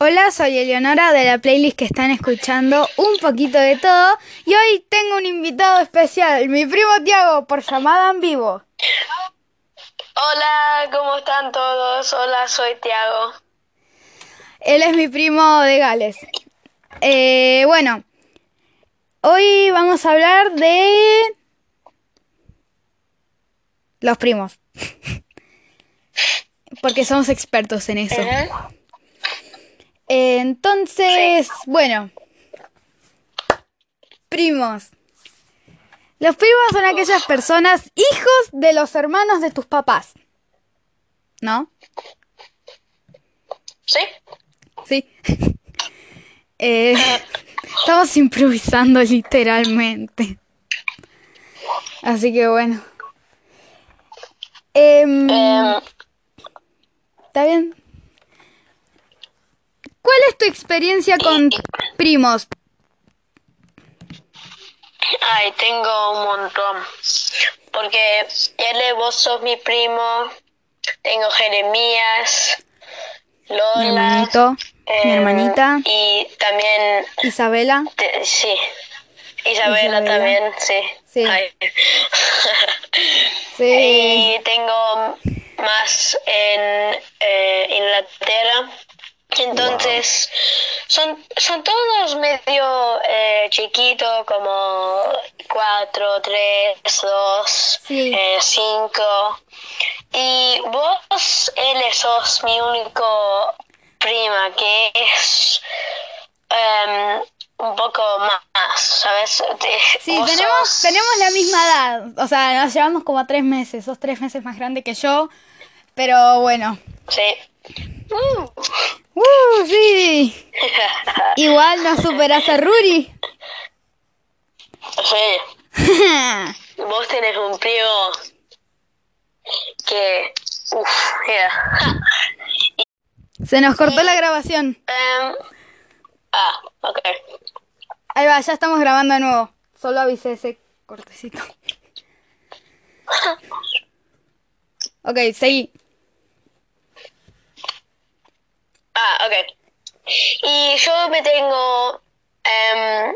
Hola, soy Eleonora de la playlist que están escuchando un poquito de todo y hoy tengo un invitado especial, mi primo Tiago, por llamada en vivo. Hola, ¿cómo están todos? Hola, soy Tiago. Él es mi primo de Gales. Eh, bueno, hoy vamos a hablar de los primos. Porque somos expertos en eso. Eh, entonces, bueno. Primos. Los primos son aquellas personas hijos de los hermanos de tus papás. ¿No? ¿Sí? Sí. Eh, estamos improvisando literalmente. Así que bueno. Em, Em, ¿Está bien? ¿Cuál es tu experiencia con primos? ay, tengo un montón. Porque él, vos sos mi primo. Tengo Jeremías, Lola. Mi hermanito, mi em, hermanita, Y también, Isabela. te- sí. Isabela, Isabela. también, sí. Sí. Ay. Sí. Y tengo más en eh, Inglaterra. Entonces, son, son todos medio eh, chiquitos, como 4, 3, 2, Sí. 5. Y vos, él sos mi único prima, que es em, un poco más, ¿sabes? Sí, vos tenemos, sos- tenemos la misma edad. O sea, nos llevamos como a tres meses. Sos tres meses más grande que yo. Pero bueno. Sí. Mm. ¡Uh, sí! Igual no superas a Ruri. Sí. Vos tenés un primo que... Uf, yeah. Se nos cortó la grabación. Em, ah, ok. Ahí va, ya estamos grabando de nuevo. Solo avisé ese cortecito. Ok, seguí. Ah, ok. Y yo me tengo em,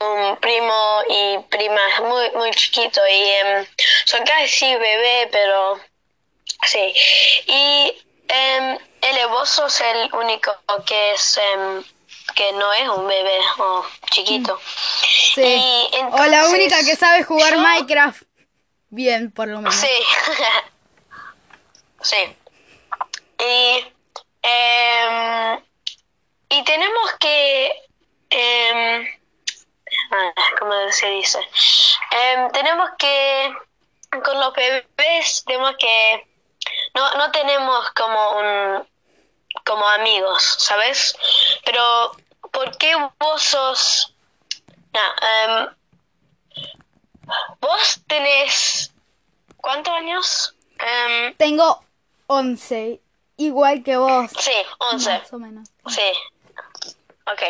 un primo y prima muy, muy chiquito y em, son casi bebé, pero sí. Y em, el vos sos el único que es que no es un bebé o chiquito. Sí. Y o la única que sabe jugar yo- Minecraft. Bien, por lo menos. Sí. sí. Y, em, y tenemos que... em, ah, ¿Cómo se dice? Em, tenemos que... Con los bebés tenemos que... No, no tenemos como un... Como amigos, ¿sabes? Pero, ¿por qué vos sos... Ah, em, Vos tenés... ¿Cuántos años? Em, Tengo 11. Igual que vos. sí, 11. Más o menos. Sí. Ok.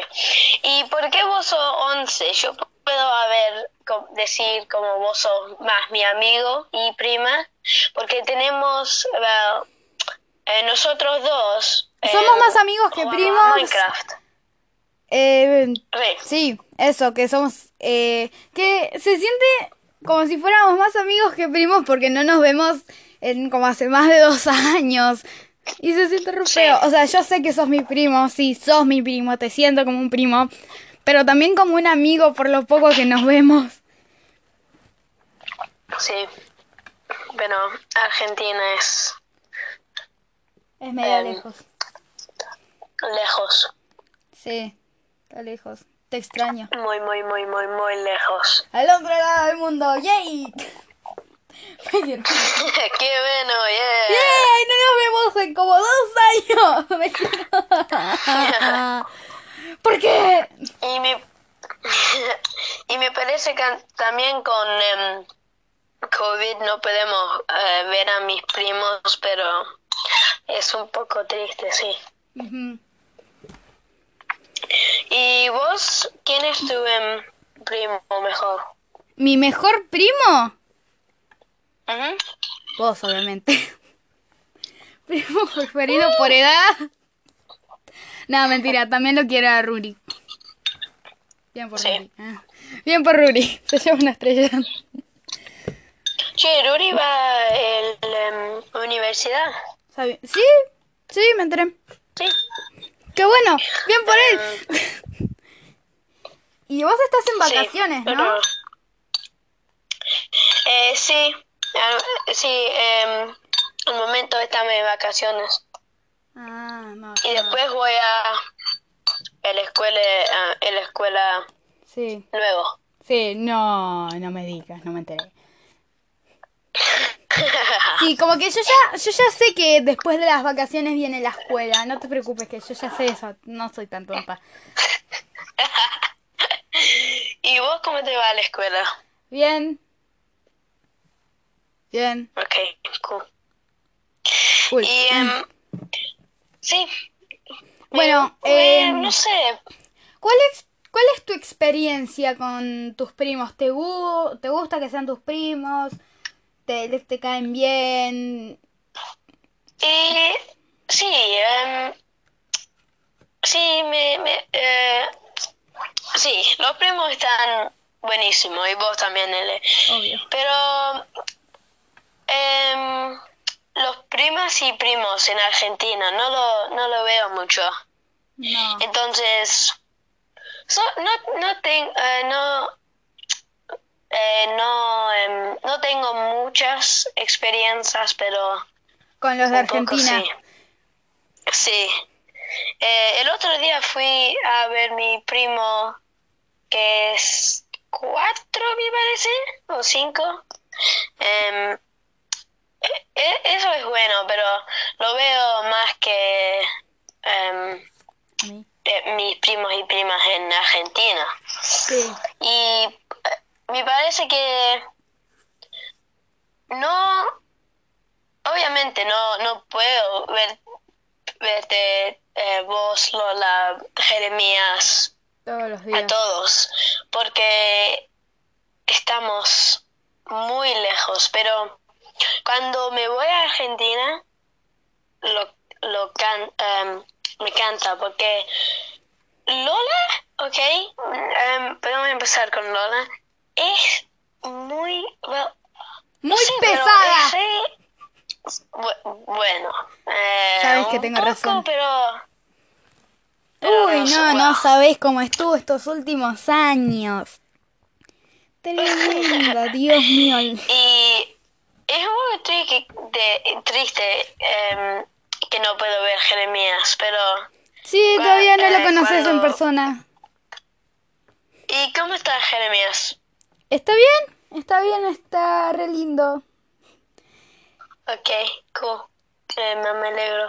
¿Y por qué vos sos 11? Yo puedo haber, decir como vos sos más mi amigo y prima, porque tenemos, well, eh, nosotros dos... Somos eh, más amigos que primos. Minecraft. Eh, Sí. eso, que somos... eh, que se siente como si fuéramos más amigos que primos porque no nos vemos en como hace más de dos años. Y se siente re Sí. feo. O sea, yo sé que sos mi primo, sí, sos mi primo, te siento como un primo. Pero también como un amigo por lo poco que nos vemos. Sí. Bueno, Argentina es Es medio Em. lejos. lejos. Sí, está lejos. Te extraño. Muy, muy, muy, muy, muy lejos. Al otro lado del mundo, ¡yay! Ay, ¡Qué bueno! ¡Yeah! ¡Yay! No nos vemos en como dos años. ¿Por qué? Y me, y me parece que también con em, COVID no podemos eh, ver a mis primos, pero es un poco triste, sí. ¿Y vos, quién es tu em, primo mejor? ¿Mi mejor primo? Ujú. Vos, obviamente. Primo preferido por edad. No, mentira, también lo quiero a Ruri. Bien por Sí. Ruri. ah. Bien por Ruri. Se lleva una estrella. Che, Ruri va a la universidad. ¿Sabe? ¿Sí? Sí, me enteré. Sí. ¡Qué bueno! ¡Bien por él! y vos estás en Sí, vacaciones, ¿no? Eh, sí, sí, em, al momento estamos en vacaciones. Ah, no. Y después voy a, a la escuela, a, a la escuela Sí. luego. Sí, no, no me digas, no me enteré. Sí, como que yo ya, yo ya sé que después de las vacaciones viene la escuela. No te preocupes, que yo ya sé eso. No soy tan tonta. ¿Y vos cómo te va a la escuela? Bien. Bien. Ok, cool. Cool. Y, em, sí. Bueno, Eh, em, no sé. ¿Cuál es, ¿Cuál es tu experiencia con tus primos? ¿Te, gu- te gusta que sean tus primos? ¿Te, te caen bien? Y sí, em, sí, me, me, eh, sí, los primos están buenísimos y vos también, Ele. Obvio. Pero em, los primas y primos en Argentina no lo, no lo veo mucho. No. Entonces, so- no, no, ten- eh, no, eh, no, em, no tengo muchas experiencias, pero Con los de poco Argentina. sí. Sí. Eh, el otro día fui a ver mi primo, que es cuatro, me parece, o cinco. E- eso es bueno, pero lo veo más que eh, mis primos y primas en Argentina. Sí. Y eh, me parece que no, obviamente no, no puedo ver, verte eh, vos, Lola, Jeremías, Todos los a todos, porque estamos muy lejos, pero cuando me voy a Argentina, lo, lo can, em, me canta, porque Lola, ok, em, podemos empezar con Lola, es muy, well, Muy pesada. bueno, eh, Sabes que tengo poco, razón. pero... pero Uy, no, no wow. sabés cómo estuvo estos últimos años. Tremenda, Dios mío. Y es un poco triste, de- triste em, que no puedo ver Jeremías, pero... Sí, todavía no lo Eh, conoces en cuando- persona. ¿Y cómo está Jeremías? ¿Está bien? Está bien, está re lindo. Ok, cool. Eh, me alegro.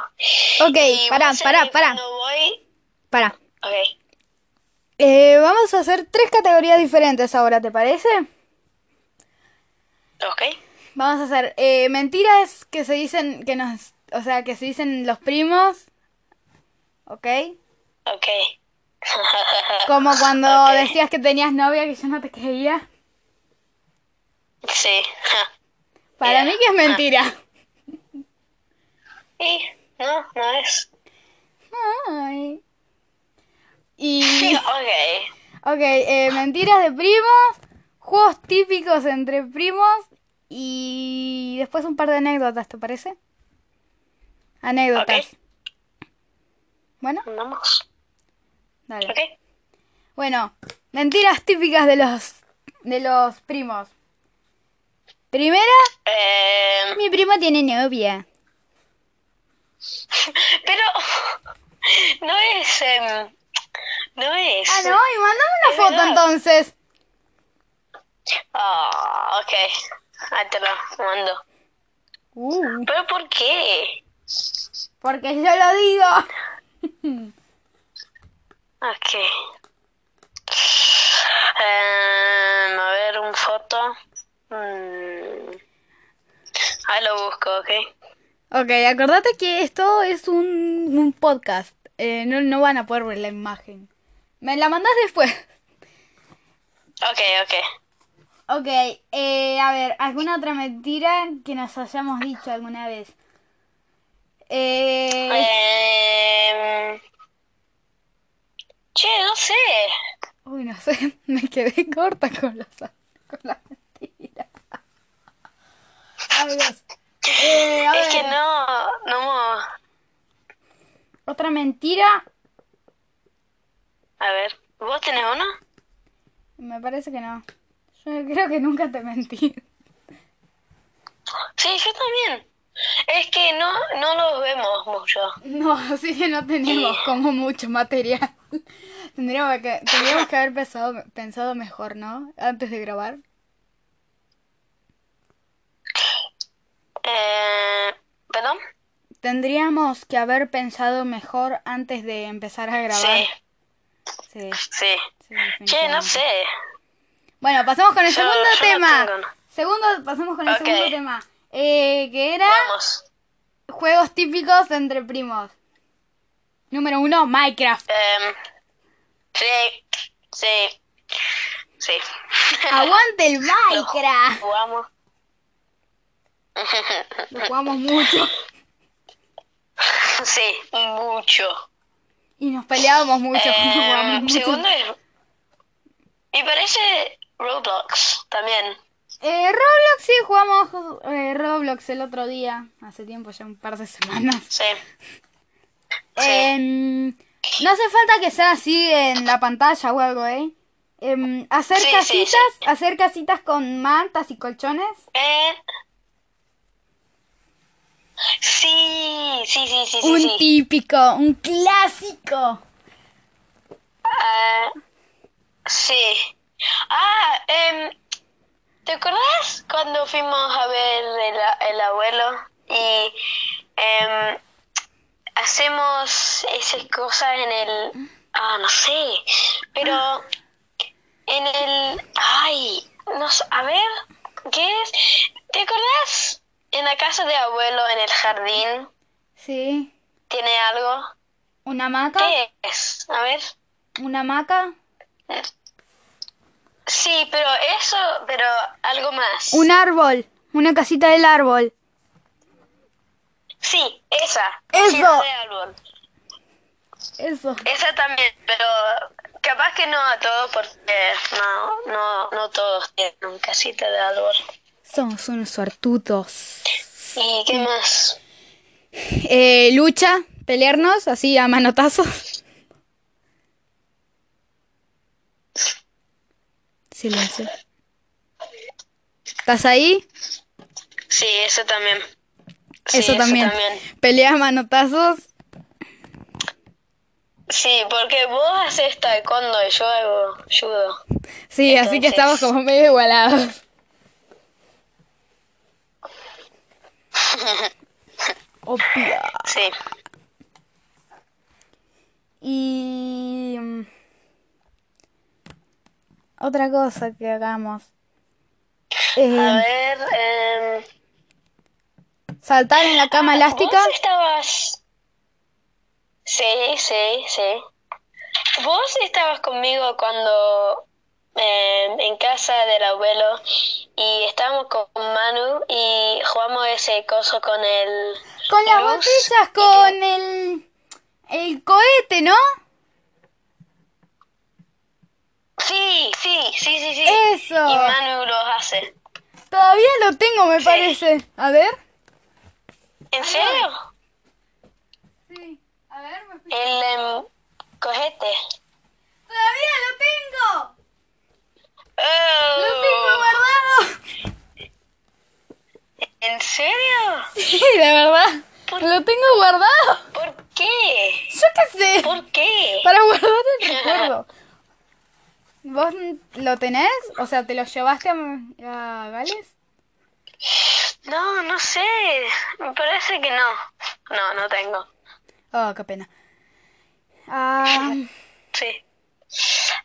Ok, Y pará, pará, pará, voy... pará. Ok, Eh, vamos a hacer tres categorías diferentes ahora, ¿te parece? ok. Vamos a hacer eh, mentiras que se dicen, que nos, o sea, que se dicen los primos, ¿ok? Ok. Como cuando decías que tenías novia que yo no te creía. Sí. Para Yeah. mí que es mentira. Y no, no es. Ay. Y, ok. ok, eh, mentiras de primos, juegos típicos entre primos y después un par de anécdotas, ¿te parece? Anécdotas. Bueno, Vamos. dale. Ok. Bueno, mentiras típicas de los de los primos. Primera, Eh, mi primo tiene novia. pero no es... em, no es... Ah, no, y mándame una foto verdad. entonces. Ah, ok. Lo mando. Uh, ¿Pero por qué? porque yo lo digo. Ok. Em, a ver, un foto. Mm. Ahí lo busco, ok. Ok, acordate que esto es un, un podcast. Eh, no, no van a poder ver la imagen. Me la mandás después. Ok, ok. Ok, eh, a ver, ¿alguna otra mentira que nos hayamos dicho alguna vez? Eh, Em, no sé, me quedé corta con las, con las mentiras. Ay, Dios. Eh, a Es ver, que no, no. Otra mentira, A ver, ¿vos tenés uno? me parece que no. Creo que nunca te mentí. Sí, yo también. Es que no, no los vemos mucho. No, así que no tenemos como mucho material. Tendríamos que, tendríamos que haber pensado, pensado mejor, ¿no? Antes de grabar. Eh, ¿Perdón? Tendríamos que haber pensado mejor antes de empezar a grabar. Sí, Sí, sí. sí, Che, no sé. Bueno, pasamos con el Yo- segundo yo tema. no. Segundo, pasamos con el segundo tema. Eh, que era Vamos. juegos típicos entre primos. Número uno, Minecraft. Em, sí, sí, sí. Aguante el Minecraft. Jugamos. Lo jugamos mucho. sí, mucho. Y nos peleábamos mucho. Jugábamos mucho. segundo. Y parece Roblox también. Eh, Roblox, sí, jugamos eh, Roblox el otro día. Hace tiempo, ya un par de semanas. Sí. Em, no hace falta que sea así en la pantalla o algo, ¿eh? Em, hacer Sí, casitas, sí. hacer casitas con mantas y colchones. Eh, sí, sí, sí, sí, un típico, un clásico. Ah, sí. Ah, em, ¿te acordás cuando fuimos a ver el, el abuelo y em, hacemos esas cosas en el... Ah, no sé, pero en el... Ay, no sé, a ver, ¿qué es? ¿Te acordás? En la casa de abuelo, en el jardín, Sí. tiene algo. Una hamaca. ¿Qué es? A ver. Una hamaca. Sí, pero eso, pero algo más. Un árbol. Una casita del árbol. Sí, esa. Eso. De árbol. Eso. Esa también, pero capaz que no a todos porque no, no, no todos tienen casita de árbol. Somos unos suertudos. ¿Y qué más? Eh, lucha. Pelearnos así a manotazos. Silencio. ¿Estás ahí? Sí, eso también. Sí, eso también. Pelea a manotazos. Sí, porque vos haces taekwondo y yo hago judo. Sí, así que estamos como medio igualados. Opia. Sí. Y mm, otra cosa que hagamos. A Eh, ver, em, saltar en la cama elástica. ¿Vos estabas...? Sí, sí, sí. ¿Vos estabas conmigo cuando eh, en casa del abuelo y estábamos con Manu y jugamos ese coso con el... Con las botellas, con el, el cohete, ¿no? Sí, sí, sí, sí, sí. Eso. Y Manu los hace. Todavía lo tengo, me Sí. parece. A ver. ¿En serio? Sí. A ver, me El em, cojete. Todavía lo tengo. Oh, Lo tengo guardado. ¿En serio? Sí, de verdad. Lo tengo guardado. ¿Por qué? Yo qué sé. ¿Por qué? Para guardar el recuerdo. ¿Vos lo tenés? O sea, ¿te lo llevaste a, a Gales? No, no sé. Me parece que no. No, no tengo. Oh, qué pena. Ah, Sí.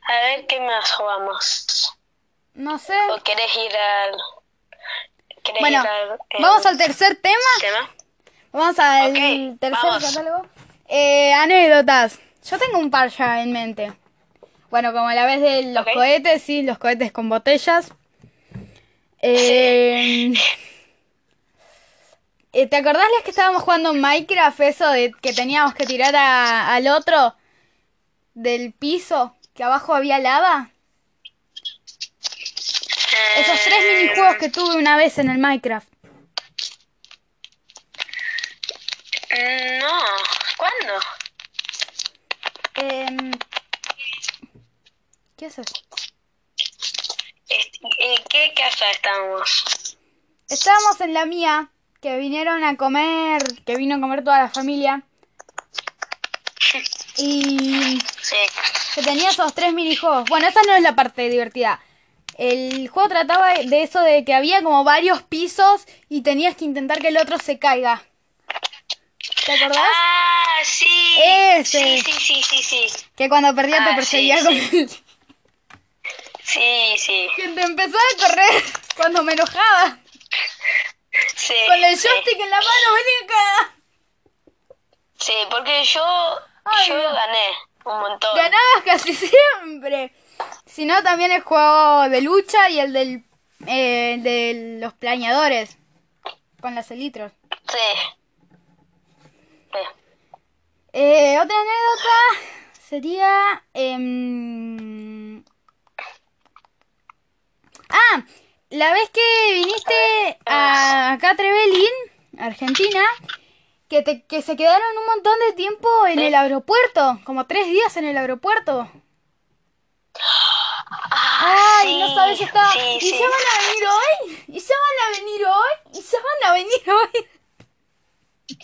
A ver qué más jugamos. no sé. ¿O querés ir al. ¿Querés Bueno, ir al. eh, vamos al tercer tema. tema? Vamos al Ok, tercer vamos. catálogo. Eh, anécdotas. Yo tengo un par ya en mente. Bueno, como la vez de los cohetes, sí, los cohetes con botellas. Eh, eh, ¿Te acordás las que estábamos jugando en Minecraft? Eso de que teníamos que tirar a- al otro del piso, que abajo había lava. Esos tres Eh, minijuegos que tuve una vez en el Minecraft. Mm, No, ¿cuándo? Em, ¿Qué haces? ¿En qué casa estamos? Estábamos en la mía, que vinieron a comer, que vino a comer toda la familia. Y Sí. que tenía esos tres minijuegos. Bueno, esa no es la parte divertida. El juego trataba de eso de que había como varios pisos y tenías que intentar que el otro se caiga. ¿Te acordás? Ah, sí. Ese. Sí, sí, sí, sí, sí. Que cuando perdía te Ah, perseguía sí, con sí. Sí, sí. Que te empezó a correr cuando me enojaba. Sí. Con el sí. joystick en la mano, vení acá. Sí, porque yo, Ay, yo gané un montón. Ganabas casi siempre. Si no, también el juego de lucha y el del eh, de los planeadores. Con las elitros. Sí. Sí. Eh, otra anécdota sería... em, Ah, la vez que viniste a acá a Trevelin, Argentina, que, te, que se quedaron un montón de tiempo en el aeropuerto, como tres días en el aeropuerto. Ah, Ay, no sabes. Sí, ¿Y sí. ya van a venir hoy? ¿Y ya van a venir hoy? ¿Y ya van a venir hoy?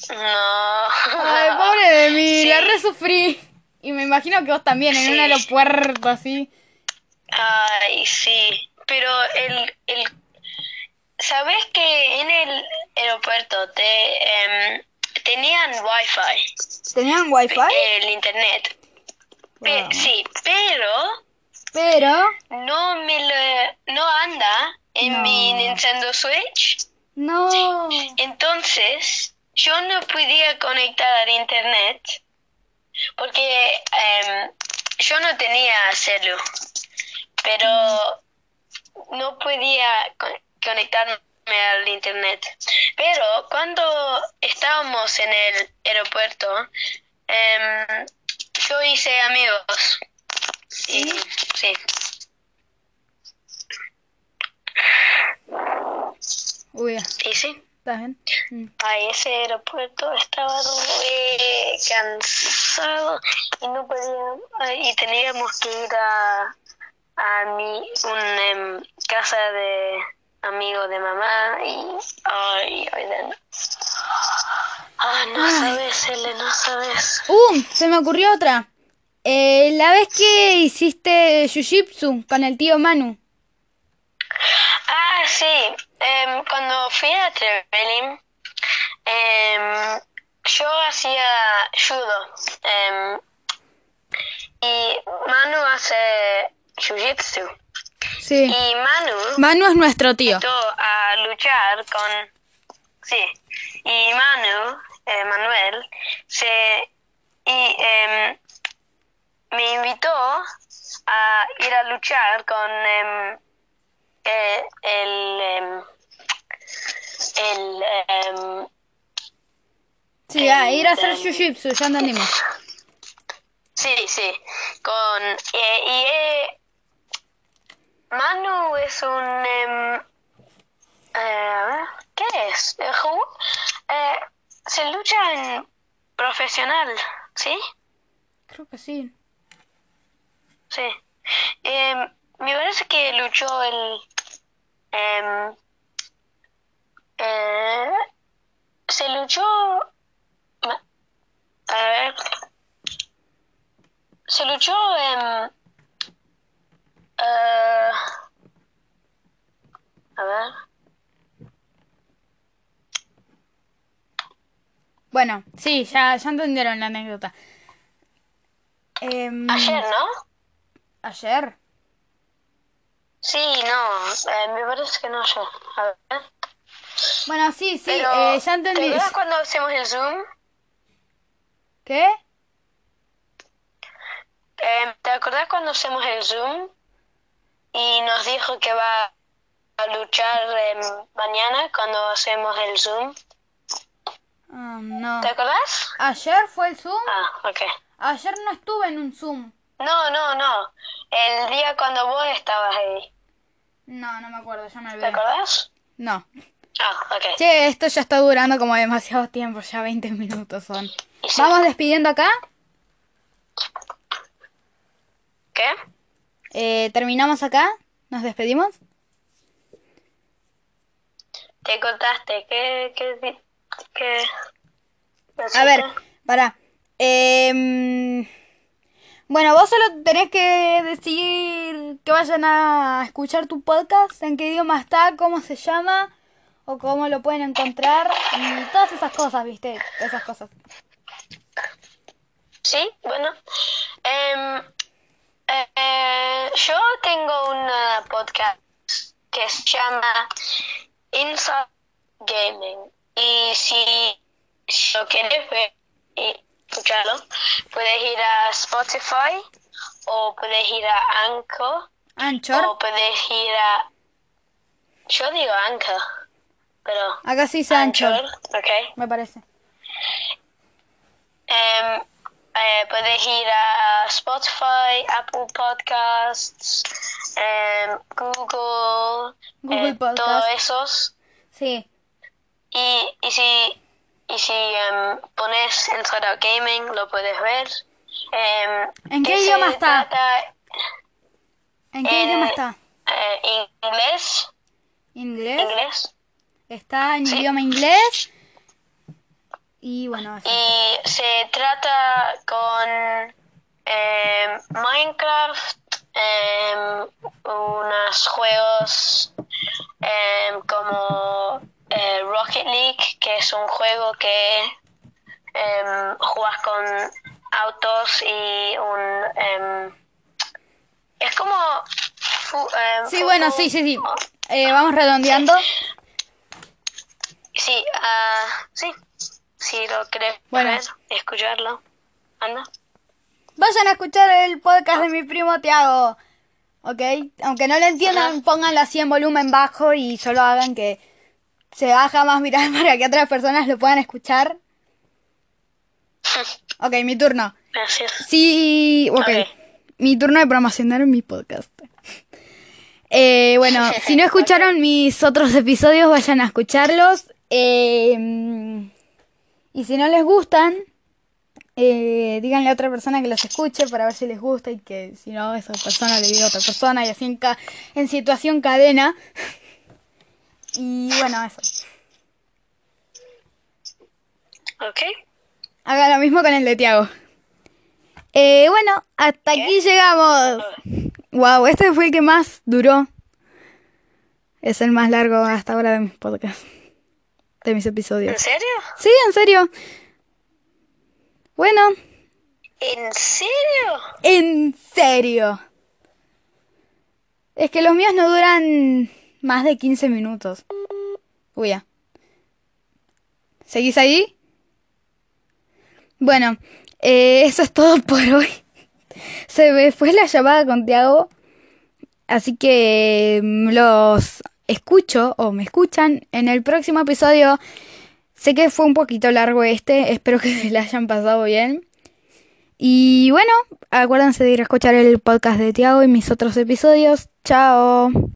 No. Ay, pobre de mí, la resufrí. Y me imagino que vos también, en un aeropuerto así. Ay, sí. Pero el, el... ¿Sabes que en el aeropuerto te em, tenían wifi? ¿Tenían wifi? El internet. Pe- Wow. Sí, pero Pero, no me lo, no anda en No. mi Nintendo Switch. no. Entonces, yo no podía conectar al internet porque em, yo no tenía celu, pero no podía con- conectarme al internet. Pero cuando estábamos en el aeropuerto, em, yo hice amigos. Y, sí. Uy, Y sí. ¿estás bien? Mm. Ay, ese aeropuerto estaba re cansado y no podíamos, ay, y teníamos que ir a, a mi, un em, casa de amigo de mamá y ay, ay, de- ah, no Ay. sabes, Ele, no sabes. Uh, se me ocurrió otra. Eh, la vez que hiciste Jiu-Jitsu con el tío Manu. Ah, sí, em, cuando fui a Trevelin, em, yo hacía judo y Manu hace jiu-jitsu. Sí. Y Manu Manu es nuestro tío. a luchar con... Sí, y Manu, eh, Manuel, se... Y, em, me invitó a ir a luchar con em, eh, el... em, el... em, Sí, a ir a hacer Jiu-Jitsu, ya entendimos. Sí, sí, con... eh, y eh, Manu es un... a ver, ¿Qué es? Eh, se lucha en profesional, ¿sí? Creo que sí. Sí. Em, me parece que luchó el... em, eh, se luchó... A ver... Se luchó en... eh, a ver... Bueno, sí, ya, ya entendieron la anécdota. Em, Ayer, ¿no? ¿Ayer? Sí, no, eh, me parece que no ayer. A ver. Bueno, sí, sí, Pero, eh, ya entendí. ¿Te acuerdas cuando hacemos el Zoom? ¿Qué? Eh, ¿Te acordás cuando hacemos el Zoom? Y nos dijo que va a luchar em, mañana cuando hacemos el Zoom. Ah, no. ¿Te acordás? ¿Ayer fue el Zoom? Ah, ok. Ayer no estuve en un Zoom. No, no, no. El día cuando vos estabas ahí. No, no me acuerdo, ya me ¿Te olvidé. acordás? No. Ah, ok. Che, esto ya está durando como demasiado tiempo, ya 20 minutos son. Sí. Vamos despidiendo acá. ¿Qué? Eh, terminamos acá. Nos despedimos. Te contaste. ¿Qué? ¿Qué? qué A ver, para. Em, bueno, vos solo tenés que decir que vayan a escuchar tu podcast, en qué idioma está, cómo se llama o cómo lo pueden encontrar y todas esas cosas, ¿viste? Esas cosas. Sí, bueno. Em, eh, eh, yo tengo una podcast que se llama Inside Gaming. Y si, si lo quieres ver y escucharlo, puedes ir a Spotify o puedes ir a Anchor Anchor. o puedes ir a... Yo digo Anchor, pero... Acá sí dice Anchor, ok. me parece. Em, eh, puedes ir a Spotify, Apple Podcasts, em, Google, Google eh, todos esos. Sí. Y, y si, y si em, pones Inside Out Gaming, lo puedes ver. Em, ¿En qué idioma está? trata, ¿En qué En- idioma está? eh, inglés, ¿Inglés? inglés. Está en Sí. idioma inglés. Y bueno. Y se trata con em, Minecraft, em, unos juegos em, como eh, Rocket League, que es un juego que em, juegas con autos y un... em, es como... em, Sí, bueno, sí, sí, sí. Eh, vamos redondeando. Sí, ah, sí. Si lo querés Bueno. escucharlo. Anda. Vayan a escuchar el podcast de mi primo Tiago. ¿Ok? Aunque no lo entiendan, pónganlo así en volumen bajo y solo hagan que se baja más viral para que otras personas lo puedan escuchar. Ok, mi turno. Gracias. Sí, ok. Ok. Mi turno de promocionar mi podcast. Eh, bueno, si no escucharon mis otros episodios, vayan a escucharlos. Eh, y si no les gustan, eh, díganle a otra persona que los escuche para ver si les gusta y que si no, esa persona le diga a otra persona y así en, ca- en situación cadena. Y bueno, eso. Ok. Haga lo mismo con el de Tiago. Eh, bueno, hasta aquí llegamos. Wow, este fue el que más duró. Es el más largo hasta ahora de mis podcasts. De mis ¿En episodios. serio? Sí, en serio. Bueno, ¿En serio? en serio. Es que los míos no duran más de 15 minutos. Uy, ya. ¿Seguís ahí? Bueno, eh, eso es todo por hoy. Se me fue la llamada con Tiago. Así que mm, los escucho o me escuchan en el próximo episodio. Sé que fue un poquito largo este. Espero que se la hayan pasado bien. Y bueno, acuérdense de ir a escuchar el podcast de Tiago y mis otros episodios. Chao.